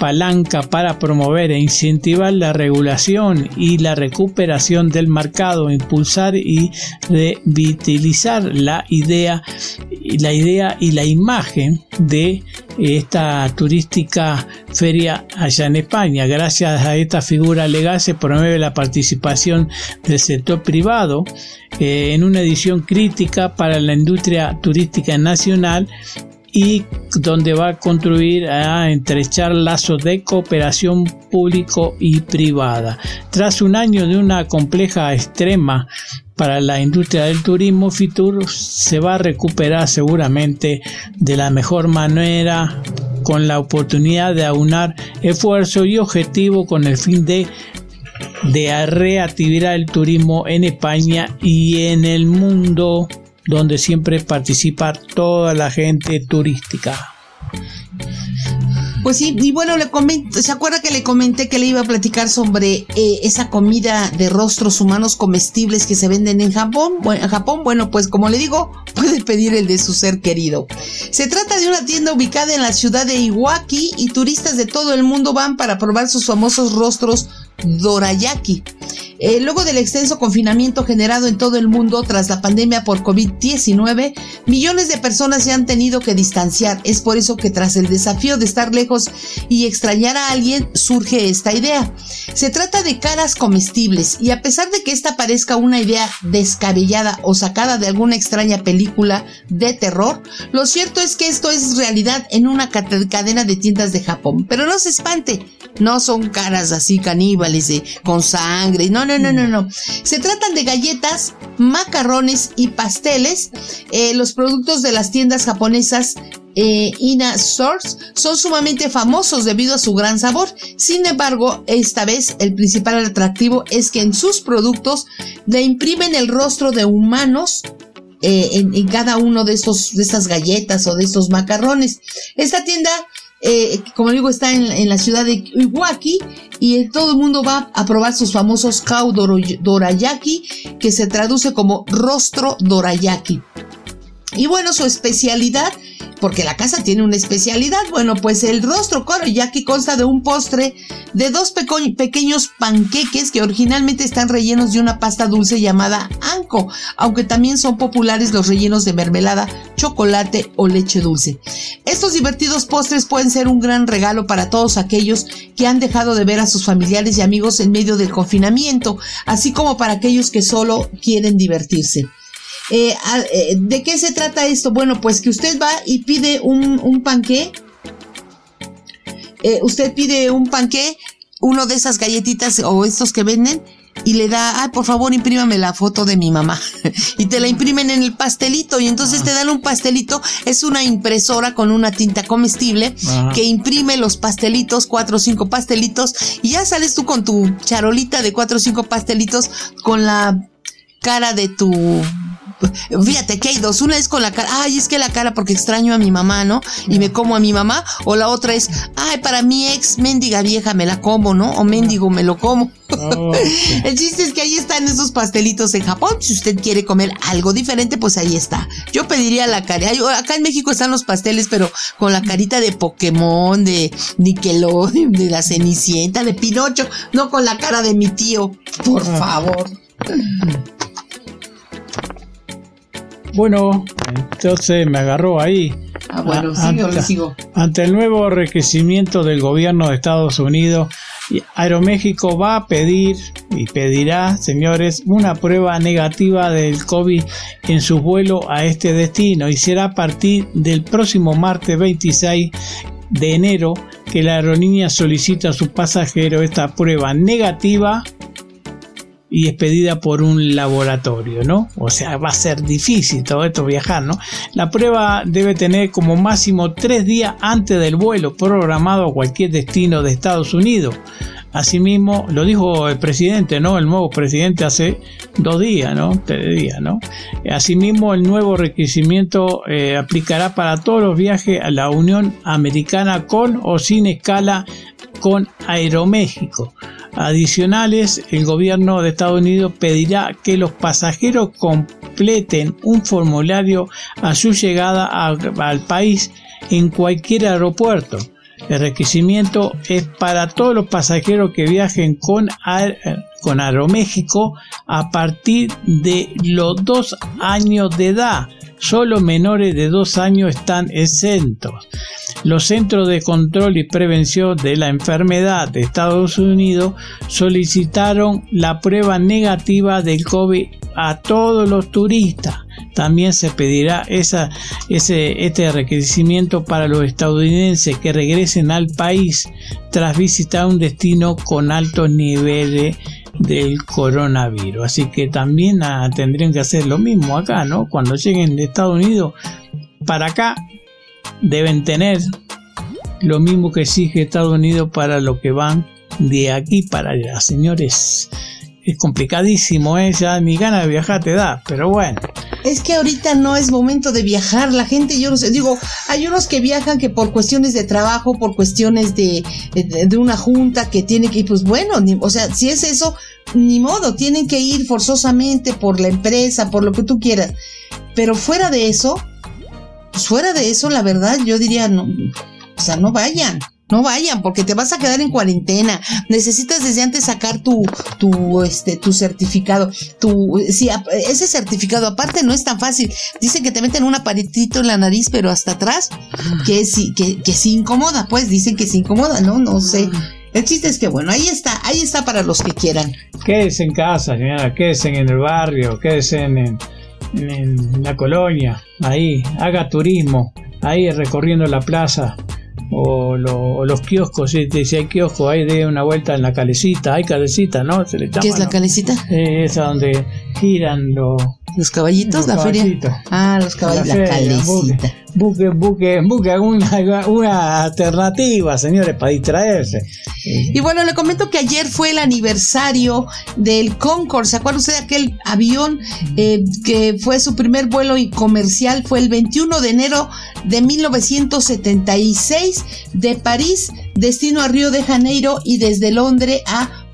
palanca para promover e incentivar la regulación y la recuperación del mercado, impulsar y revitalizar la idea, la idea y la imagen de esta turística feria allá en España. Gracias a esta figura legal se promueve la participación del sector privado eh, en una edición crítica para la industria turística nacional y donde va a contribuir a entrechar lazos de cooperación público y privada. Tras un año de una compleja extrema para la industria del turismo, Fitur se va a recuperar seguramente de la mejor manera con la oportunidad de aunar esfuerzo y objetivo con el fin de de reactivar el turismo en España y en el mundo donde siempre participa toda la gente turística. Pues sí, y bueno, le ¿se acuerda que le comenté que le iba a platicar sobre eh, esa comida de rostros humanos comestibles que se venden en Japón? En Japón, bueno, pues como le digo, puede pedir el de su ser querido. Se trata de una tienda ubicada en la ciudad de Iwaki y turistas de todo el mundo van para probar sus famosos rostros dorayaki. Eh, luego del extenso confinamiento generado en todo el mundo tras la pandemia por COVID-19, millones de personas se han tenido que distanciar. Es por eso que tras el desafío de estar lejos y extrañar a alguien, surge esta idea. Se trata de caras comestibles y a pesar de que esta parezca una idea descabellada o sacada de alguna extraña película de terror, lo cierto es que esto es realidad en una cadena de tiendas de Japón. Pero no se espante, no son caras así caníbales con sangre, no, no, no, no, no. Se tratan de galletas, macarrones y pasteles. Eh, los productos de las tiendas japonesas eh, Ina Source son sumamente famosos debido a su gran sabor. Sin embargo, esta vez el principal atractivo es que en sus productos le imprimen el rostro de humanos eh, en, cada uno de estos de estas galletas o de estos macarrones. Esta tienda eh, como digo, está en, la ciudad de Iwaki y todo el mundo va a probar sus famosos Kau Dorayaki, que se traduce como rostro Dorayaki. Y bueno, su especialidad porque la casa tiene una especialidad. Bueno, pues el rostro que consta de un postre de dos pequeños panqueques que originalmente están rellenos de una pasta dulce llamada anko, aunque también son populares los rellenos de mermelada, chocolate o leche dulce. Estos divertidos postres pueden ser un gran regalo para todos aquellos que han dejado de ver a sus familiares y amigos en medio del confinamiento, así como para aquellos que solo quieren divertirse. Eh, eh, ¿De qué se trata esto? Bueno, pues que usted va y pide un, un panqué. Eh, usted pide un panqué, uno de esas galletitas o estos que venden, y le da, ay, por favor, imprímame la foto de mi mamá. y te la imprimen en el pastelito y entonces te dan un pastelito. Es una impresora con una tinta comestible que imprime los pastelitos, cuatro o cinco pastelitos, y ya sales tú con tu charolita de cuatro o cinco pastelitos con la cara de tu Fíjate que hay dos. Una es con la cara, ay, es que la cara porque extraño a mi mamá, ¿no? Y me como a mi mamá. O la otra es, ay, para mi ex mendiga vieja me la como, ¿no? O mendigo me lo como. Oh, El chiste es que ahí están esos pastelitos en Japón. Si usted quiere comer algo diferente, pues ahí está. Yo pediría la cara. Acá en México están los pasteles, pero con la carita de Pokémon, de Nickelodeon, de la Cenicienta, de Pinocho, no con la cara de mi tío. Por favor. Bueno, entonces me agarró ahí. Ah, bueno, ante, sigo. Ante el nuevo requerimiento del gobierno de Estados Unidos, Aeroméxico va a pedir y pedirá, señores, una prueba negativa del COVID en su vuelo a este destino y será a partir del próximo martes 26 de enero que la aerolínea solicita a su pasajero esta prueba negativa y es pedida por un laboratorio, ¿no? O sea, va a ser difícil todo esto viajar, ¿no? La prueba debe tener como máximo tres días antes del vuelo programado a cualquier destino de Estados Unidos. Asimismo, lo dijo el presidente, ¿no? El nuevo presidente hace dos días, ¿no? Tres días, ¿no? Asimismo, el nuevo requerimiento eh, aplicará para todos los viajes a la Unión Americana con o sin escala con Aeroméxico adicionales, el gobierno de Estados Unidos pedirá que los pasajeros completen un formulario a su llegada al país en cualquier aeropuerto. El requerimiento es para todos los pasajeros que viajen con, con Aeroméxico a partir de los dos años de edad solo menores de dos años están exentos. Los Centros de Control y Prevención de la Enfermedad de Estados Unidos solicitaron la prueba negativa del COVID a todos los turistas. También se pedirá esa, ese, este requerimiento para los estadounidenses que regresen al país tras visitar un destino con altos niveles del coronavirus. Así que también ah, tendrían que hacer lo mismo acá, ¿no? Cuando lleguen de Estados Unidos para acá, deben tener lo mismo que exige Estados Unidos para lo que van de aquí para allá. Señores, es complicadísimo, ¿eh? Ya ni ganas de viajar te da, pero bueno. Es que ahorita no es momento de viajar. La gente, yo no sé, digo, hay unos que viajan que por cuestiones de trabajo, por cuestiones de, de, una junta que tiene que ir, pues bueno, o sea, si es eso, ni modo, tienen que ir forzosamente por la empresa, por lo que tú quieras. Pero fuera de eso, pues fuera de eso, la verdad, yo diría, no, o sea, no vayan. No vayan porque te vas a quedar en cuarentena. Necesitas desde antes sacar tu, tu, este, tu certificado. Tu, sí, ese certificado aparte no es tan fácil. Dicen que te meten un aparitito en la nariz, pero hasta atrás, que sí, que, que sí incomoda, pues dicen que sí incomoda, ¿no? No sé. El chiste es que bueno, ahí está, ahí está para los que quieran. Quédese en casa, señora, quédese en el barrio, quédese en, en, en la colonia, ahí, haga turismo, ahí recorriendo la plaza o, los kioscos, si, si hay kioscos, ahí de una vuelta en la calecita, hay calecita, ¿no? Se le ¿Qué es la calecita? esa donde giran los... ¿Los caballitos? ¿La feria? Ah, los caballitos, la, calecita. Busque, busque, busque una, una alternativa, señores, para distraerse. Y bueno, le comento que ayer fue el aniversario del Concorde. ¿Se acuerda usted de aquel avión eh, que fue su primer vuelo comercial? Fue el 21 de enero de 1976 de París, destino a Río de Janeiro y desde Londres a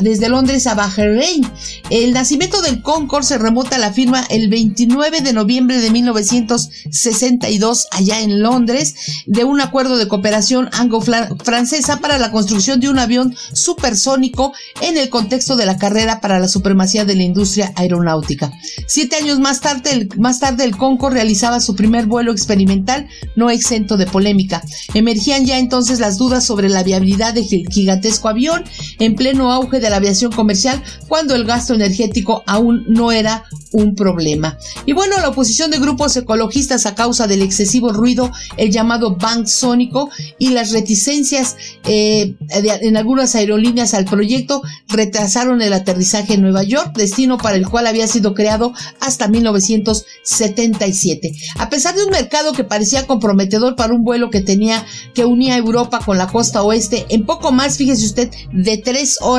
desde Londres a Bahrein. El nacimiento del Concorde se remota a la firma el 29 de noviembre de 1962 allá en Londres de un acuerdo de cooperación anglo-francesa para la construcción de un avión supersónico en el contexto de la carrera para la supremacía de la industria aeronáutica. Siete años más tarde, el, más tarde el Concorde realizaba su primer vuelo experimental no exento de polémica. Emergían ya entonces las dudas sobre la viabilidad del gigantesco avión en pleno auge de la aviación comercial cuando el gasto energético aún no era un problema. Y bueno, la oposición de grupos ecologistas a causa del excesivo ruido, el llamado bank sónico y las reticencias eh, en algunas aerolíneas al proyecto retrasaron el aterrizaje en Nueva York, destino para el cual había sido creado hasta 1977. A pesar de un mercado que parecía comprometedor para un vuelo que tenía que unía Europa con la costa oeste en poco más, fíjese usted, de tres horas,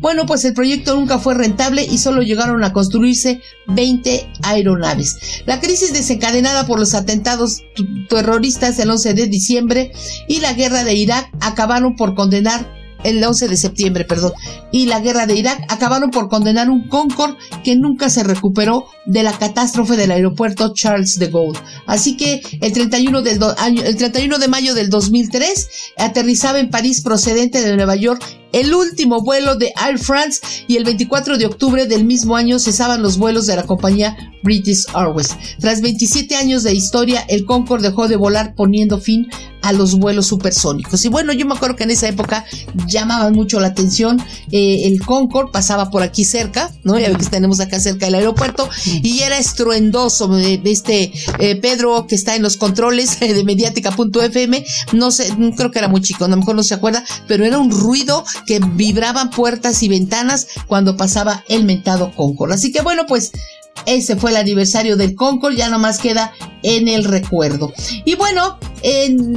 bueno, pues el proyecto nunca fue rentable y solo llegaron a construirse 20 aeronaves. La crisis desencadenada por los atentados terroristas el 11 de diciembre y la guerra de Irak acabaron por condenar el 11 de septiembre, perdón, y la guerra de Irak acabaron por condenar un Concorde que nunca se recuperó de la catástrofe del aeropuerto Charles de Gaulle. Así que el 31, del el 31 de mayo del 2003 aterrizaba en París procedente de Nueva York el último vuelo de Air France y el 24 de octubre del mismo año cesaban los vuelos de la compañía British Airways. Tras 27 años de historia, el Concorde dejó de volar poniendo fin a los vuelos supersónicos. Y bueno, yo me acuerdo que en esa época llamaban mucho la atención. Eh, el Concorde pasaba por aquí cerca, ¿no? Ya que tenemos acá cerca del aeropuerto y era estruendoso. Eh, este eh, Pedro que está en los controles de mediática.fm, no sé, creo que era muy chico, a lo mejor no se acuerda, pero era un ruido que vibraban puertas y ventanas cuando pasaba el mentado Concorde. Así que bueno, pues ese fue el aniversario del Concord, ya nomás queda en el recuerdo. Y bueno,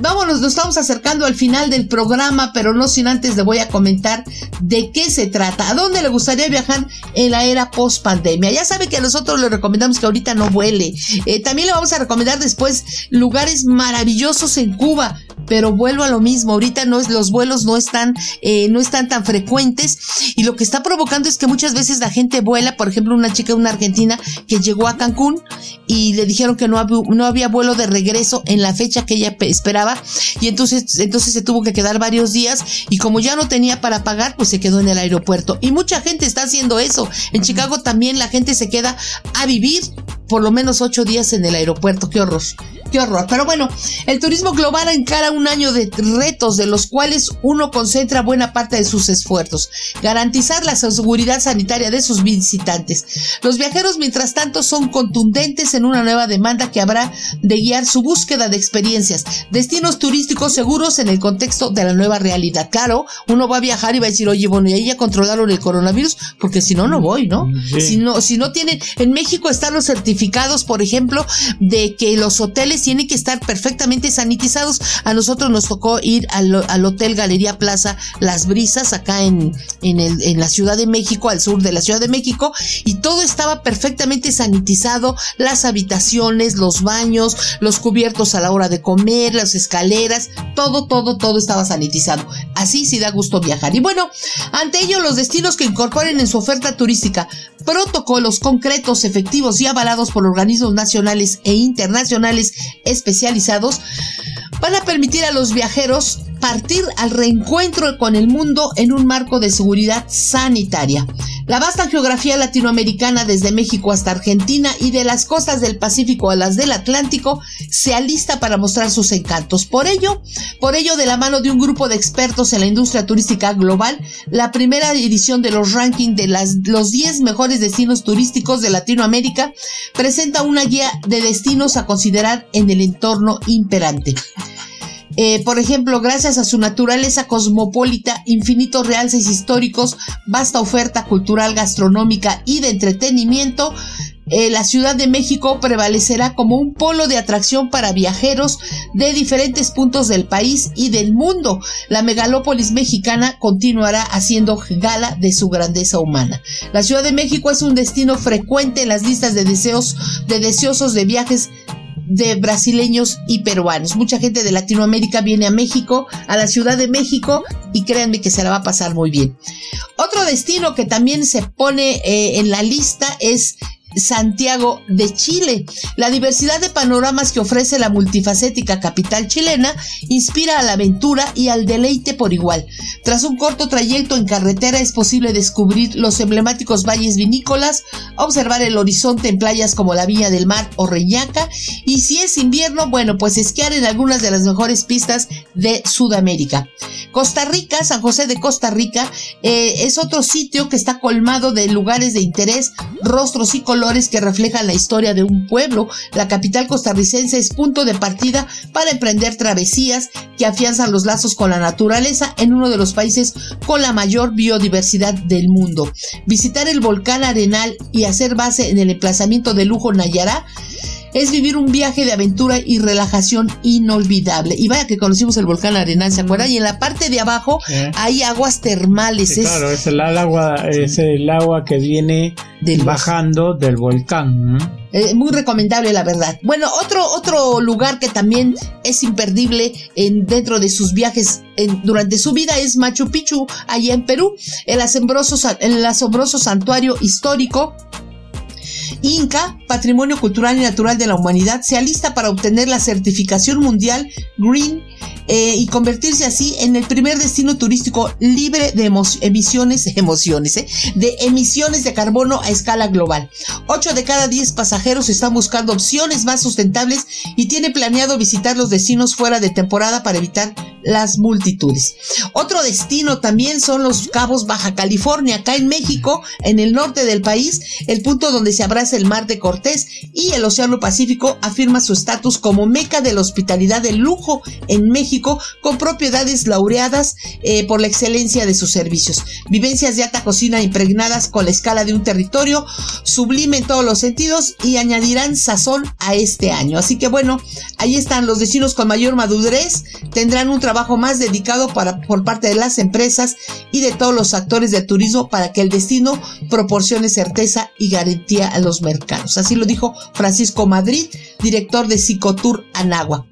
vámonos, nos estamos acercando al final del programa, pero no sin antes le voy a comentar de qué se trata, a dónde le gustaría viajar en la era post pandemia. Ya sabe que a nosotros le recomendamos que ahorita no vuele. Eh, también le vamos a recomendar después lugares maravillosos en Cuba pero vuelvo a lo mismo, ahorita no es, los vuelos no están, eh, no están tan frecuentes y lo que está provocando es que muchas veces la gente vuela, por ejemplo, una chica, una argentina que llegó a Cancún y le dijeron que no había, no había vuelo de regreso en la fecha que ella esperaba y entonces, entonces se tuvo que quedar varios días y como ya no tenía para pagar, pues se quedó en el aeropuerto. Y mucha gente está haciendo eso. En Chicago también la gente se queda a vivir por lo menos ocho días en el aeropuerto. Qué horror. Qué horror. Pero bueno, el turismo global encara un año de retos de los cuales uno concentra buena parte de sus esfuerzos. Garantizar la seguridad sanitaria de sus visitantes. Los viajeros, mientras tanto, son contundentes en una nueva demanda que habrá de guiar su búsqueda de experiencias. Destinos turísticos seguros en el contexto de la nueva realidad. Claro, uno va a viajar y va a decir, oye, bueno, y ahí ya controlaron el coronavirus, porque si no, no voy, ¿no? Si no, si no tienen, en México están los certificados, por ejemplo, de que los hoteles tienen que estar perfectamente sanitizados. A nosotros nos tocó ir al, Hotel Galería Plaza Las Brisas, acá en, en, en la Ciudad de México, al sur de la Ciudad de México, y todo estaba perfectamente sanitizado, las habitaciones, los baños, los cubiertos a la hora de comer, las escaleras, todo, todo, todo estaba sanitizado. Así sí da gusto viajar. Y bueno, ante ello los destinos que incorporen en su oferta turística protocolos concretos, efectivos y avalados por organismos nacionales e internacionales especializados van a permitir a los viajeros partir al reencuentro con el mundo en un marco de seguridad sanitaria. La vasta geografía latinoamericana desde México hasta Argentina y de las costas del Pacífico a las del Atlántico se alista para mostrar sus encantos. Por ello, por ello de la mano de un grupo de expertos en la industria turística global, la primera edición de los rankings de los 10 mejores destinos turísticos de Latinoamérica presenta una guía de destinos a considerar en el entorno imperante. Eh, por ejemplo, gracias a su naturaleza cosmopolita, infinitos realces históricos, vasta oferta cultural, gastronómica y de entretenimiento, eh, la Ciudad de México prevalecerá como un polo de atracción para viajeros de diferentes puntos del país y del mundo. La megalópolis mexicana continuará haciendo gala de su grandeza humana. La Ciudad de México es un destino frecuente en las listas de deseos de deseosos de viajes de brasileños y peruanos. Mucha gente de Latinoamérica viene a México, a la Ciudad de México, y créanme que se la va a pasar muy bien. Otro destino que también se pone eh, en la lista es Santiago de Chile. La diversidad de panoramas que ofrece la multifacética capital chilena inspira a la aventura y al deleite por igual. Tras un corto trayecto en carretera es posible descubrir los emblemáticos valles vinícolas, observar el horizonte en playas como la Villa del Mar o Reñaca y si es invierno, bueno, pues esquiar en algunas de las mejores pistas de Sudamérica. Costa Rica, San José de Costa Rica, eh, es otro sitio que está colmado de lugares de interés, rostros y colores que reflejan la historia de un pueblo, la capital costarricense es punto de partida para emprender travesías que afianzan los lazos con la naturaleza en uno de los países con la mayor biodiversidad del mundo. Visitar el volcán Arenal y hacer base en el emplazamiento de lujo Nayará es vivir un viaje de aventura y relajación inolvidable. Y vaya que conocimos el volcán Arenal, ¿se acuerdan? Y en la parte de abajo hay aguas termales. claro, es el agua, es el agua que viene bajando del volcán. muy recomendable, la verdad. Bueno, otro, otro lugar que también es imperdible en, dentro de sus viajes durante su vida es Machu Picchu, allá en Perú, el asombroso, el asombroso santuario histórico Inca, Patrimonio Cultural y Natural de la Humanidad, se alista para obtener la certificación mundial Green eh, y convertirse así en el primer destino turístico libre de emisiones, emociones, eh, de emisiones de carbono a escala global. 8 de cada 10 pasajeros están buscando opciones más sustentables y tiene planeado visitar los destinos fuera de temporada para evitar las multitudes. Otro destino también son los Cabos Baja California, acá en México, en el norte del país, el punto donde se abraza el mar de Cortés y el Océano Pacífico afirma su estatus como meca de la hospitalidad de lujo en México, con propiedades laureadas eh, por la excelencia de sus servicios. Vivencias de alta cocina impregnadas con la escala de un territorio sublime en todos los sentidos y añadirán sazón a este año. Así que bueno, ahí están los destinos con mayor madurez, tendrán un trabajo más dedicado para, por parte de las empresas y de todos los actores del turismo para que el destino proporcione certeza y garantía a los mercados. Así lo dijo Francisco Madrid, director de Psicotour Anagua.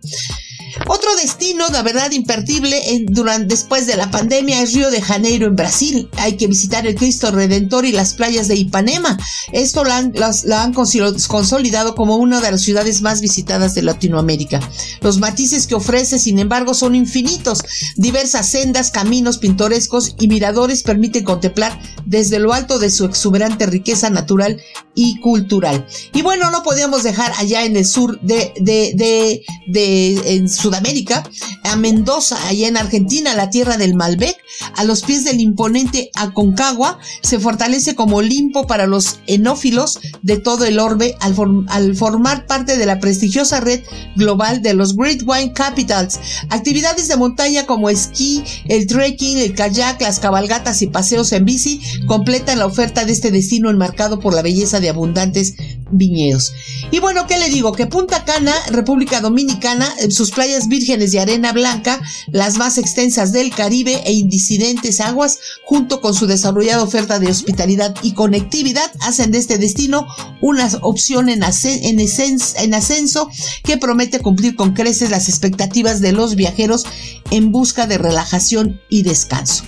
Otro destino, la verdad, imperdible durante, después de la pandemia es Río de Janeiro en Brasil. Hay que visitar el Cristo Redentor y las playas de Ipanema. Esto la han, han consolidado como una de las ciudades más visitadas de Latinoamérica. Los matices que ofrece, sin embargo, son infinitos. Diversas sendas, caminos pintorescos y miradores permiten contemplar desde lo alto de su exuberante riqueza natural y cultural. Y bueno, no podíamos dejar allá en el sur de, de, de, de en Sudamérica, a Mendoza, allá en Argentina, la tierra del Malbec, a los pies del imponente Aconcagua, se fortalece como Olimpo para los enófilos de todo el orbe al formar parte de la prestigiosa red global de los Great Wine Capitals. Actividades de montaña como esquí, el trekking, el kayak, las cabalgatas y paseos en bici completan la oferta de este destino enmarcado por la belleza de abundantes viñedos. Y bueno, ¿qué le digo? Que Punta Cana, República Dominicana, sus playas vírgenes de arena blanca, las más extensas del Caribe e indicidentes aguas, junto con su desarrollada oferta de hospitalidad y conectividad, hacen de este destino una opción en, en ascenso que promete cumplir con creces las expectativas de los viajeros en busca de relajación y descanso.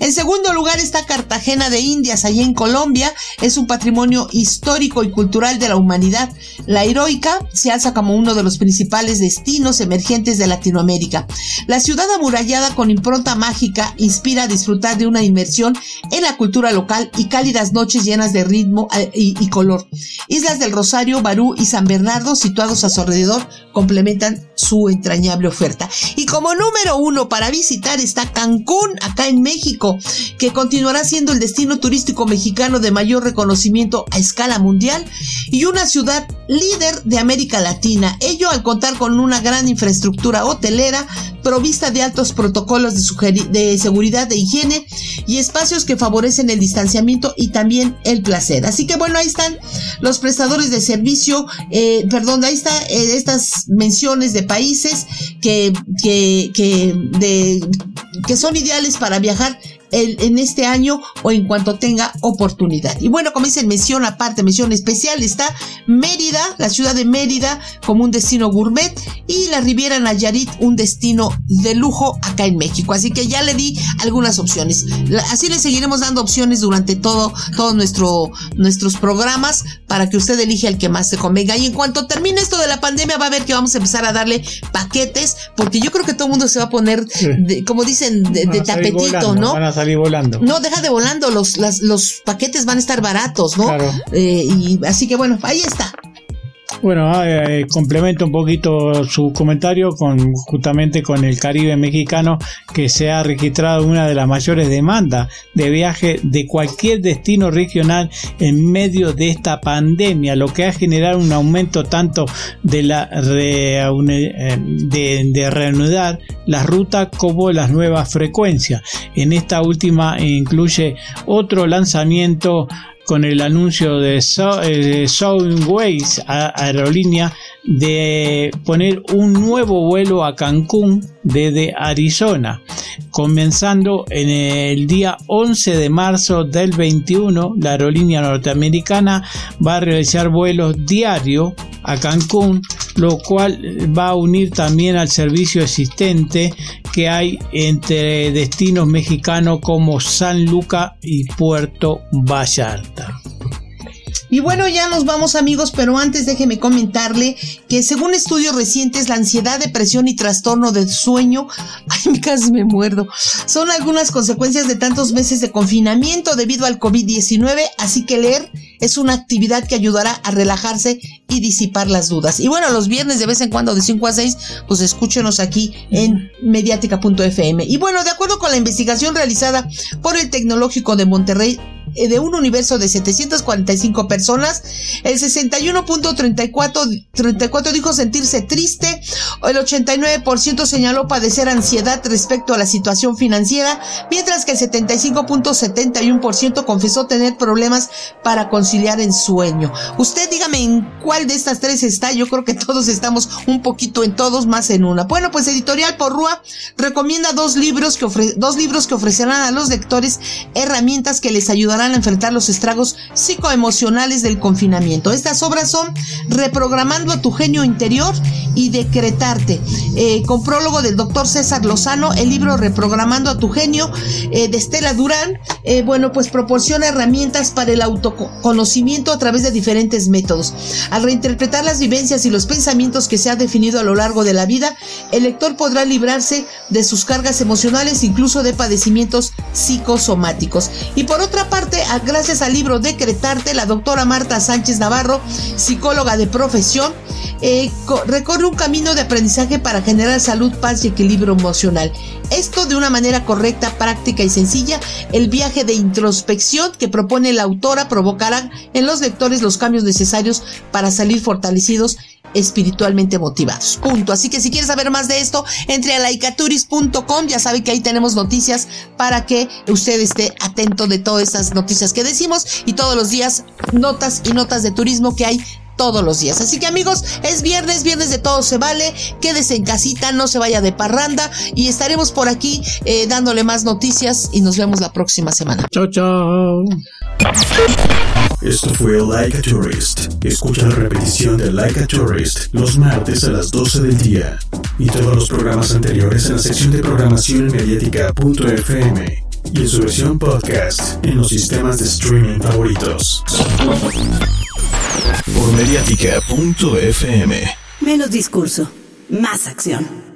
En segundo lugar está Cartagena de Indias, allí en Colombia. Es un patrimonio histórico y cultural de la humanidad. La heroica se alza como uno de los principales destinos emergentes de Latinoamérica. La ciudad amurallada con impronta mágica inspira a disfrutar de una inmersión en la cultura local y cálidas noches llenas de ritmo eh, y, y color. Islas del Rosario, Barú y San Bernardo, situados a su alrededor, complementan su entrañable oferta. Y como número uno para visitar está Cancún, acá en México, que continuará siendo el destino turístico mexicano de mayor reconocimiento a escala mundial y una ciudad líder de América Latina. Ello al contar con una gran infraestructura hotelera provista de altos protocolos de, seguridad de higiene y espacios que favorecen el distanciamiento y también el placer. Así que bueno, ahí están los prestadores de servicio, eh, perdón, ahí está eh, estas menciones de países que, que, que, de, que son ideales para viajar en este año o en cuanto tenga oportunidad. Y bueno, como dicen, mención aparte, mención especial, está Mérida, la ciudad de Mérida, como un destino gourmet, y la Riviera Nayarit, un destino de lujo acá en México. Así que ya le di algunas opciones. Así le seguiremos dando opciones durante todo, todo nuestro, nuestros programas para que usted elija el que más se convenga. Y en cuanto termine esto de la pandemia, va a ver que vamos a empezar a darle paquetes, porque yo creo que todo el mundo se va a poner, como dicen, de, tapetito, ¿no? Volando. No, deja de volando, los, los paquetes van a estar baratos, ¿no? Claro. Eh, y así que bueno, ahí está. Bueno, ah, eh, complemento un poquito su comentario con justamente con el Caribe mexicano que se ha registrado una de las mayores demandas de viaje de cualquier destino regional en medio de esta pandemia, lo que ha generado un aumento tanto de la eh, de, de reanudar la ruta como las nuevas frecuencias. En esta última incluye otro lanzamiento con el anuncio de eh, Soundways Aerolínea de poner un nuevo vuelo a Cancún desde Arizona, comenzando en el día 11 de marzo del 21. La aerolínea norteamericana va a realizar vuelos diarios a Cancún, lo cual va a unir también al servicio existente que hay entre destinos mexicanos como San Luca y Puerto Vallarta. Y bueno, ya nos vamos amigos, pero antes déjeme comentarle que según estudios recientes, la ansiedad, depresión y trastorno del sueño, ay, casi me muerdo, son algunas consecuencias de tantos meses de confinamiento debido al COVID-19, así que leer es una actividad que ayudará a relajarse y disipar las dudas. Y bueno, los viernes de vez en cuando de 5 a 6, pues escúchenos aquí en mediática.fm. Y bueno, de acuerdo con la investigación realizada por el Tecnológico de Monterrey, de un universo de 745 personas, el 61.34 dijo sentirse triste, el 89% señaló padecer ansiedad respecto a la situación financiera, mientras que el 75.71% confesó tener problemas para conciliar el sueño. Usted dígame en cuál de estas tres está, yo creo que todos estamos un poquito en todos, más en una. Bueno, pues Editorial Porrúa recomienda dos libros que, dos libros que ofrecerán a los lectores herramientas que les ayudarán enfrentar los estragos psicoemocionales del confinamiento. Estas obras son Reprogramando a tu genio interior y Decretarte, eh, con prólogo del doctor César Lozano, el libro Reprogramando a tu genio eh, de Estela Durán, eh, bueno, pues proporciona herramientas para el autoconocimiento a través de diferentes métodos. Al reinterpretar las vivencias y los pensamientos que se ha definido a lo largo de la vida, el lector podrá librarse de sus cargas emocionales, incluso de padecimientos psicosomáticos. Y por otra parte, gracias al libro Decretarte, la doctora Marta Sánchez Navarro, psicóloga de profesión, eh, recorre un camino de aprendizaje para generar salud, paz y equilibrio emocional. Esto de una manera correcta, práctica y sencilla, el viaje de introspección que propone la autora provocará en los lectores los cambios necesarios para salir fortalecidos espiritualmente motivados. Punto. Así que si quieres saber más de esto, entre a laicaturis.com. Ya sabe que ahí tenemos noticias para que usted esté atento de todas esas noticias que decimos y todos los días notas y notas de turismo que hay todos los días. Así que amigos, es viernes, viernes de todo se vale. Quédese en casita, no se vaya de parranda y estaremos por aquí eh, dándole más noticias y nos vemos la próxima semana. Chao, chao. Esto fue Like a Tourist. Escucha la repetición de Like a Tourist los martes a las 12 del día y todos los programas anteriores en la sección de programación en mediática.fm y en su versión podcast en los sistemas de streaming favoritos. Por mediática.fm. Menos discurso, más acción.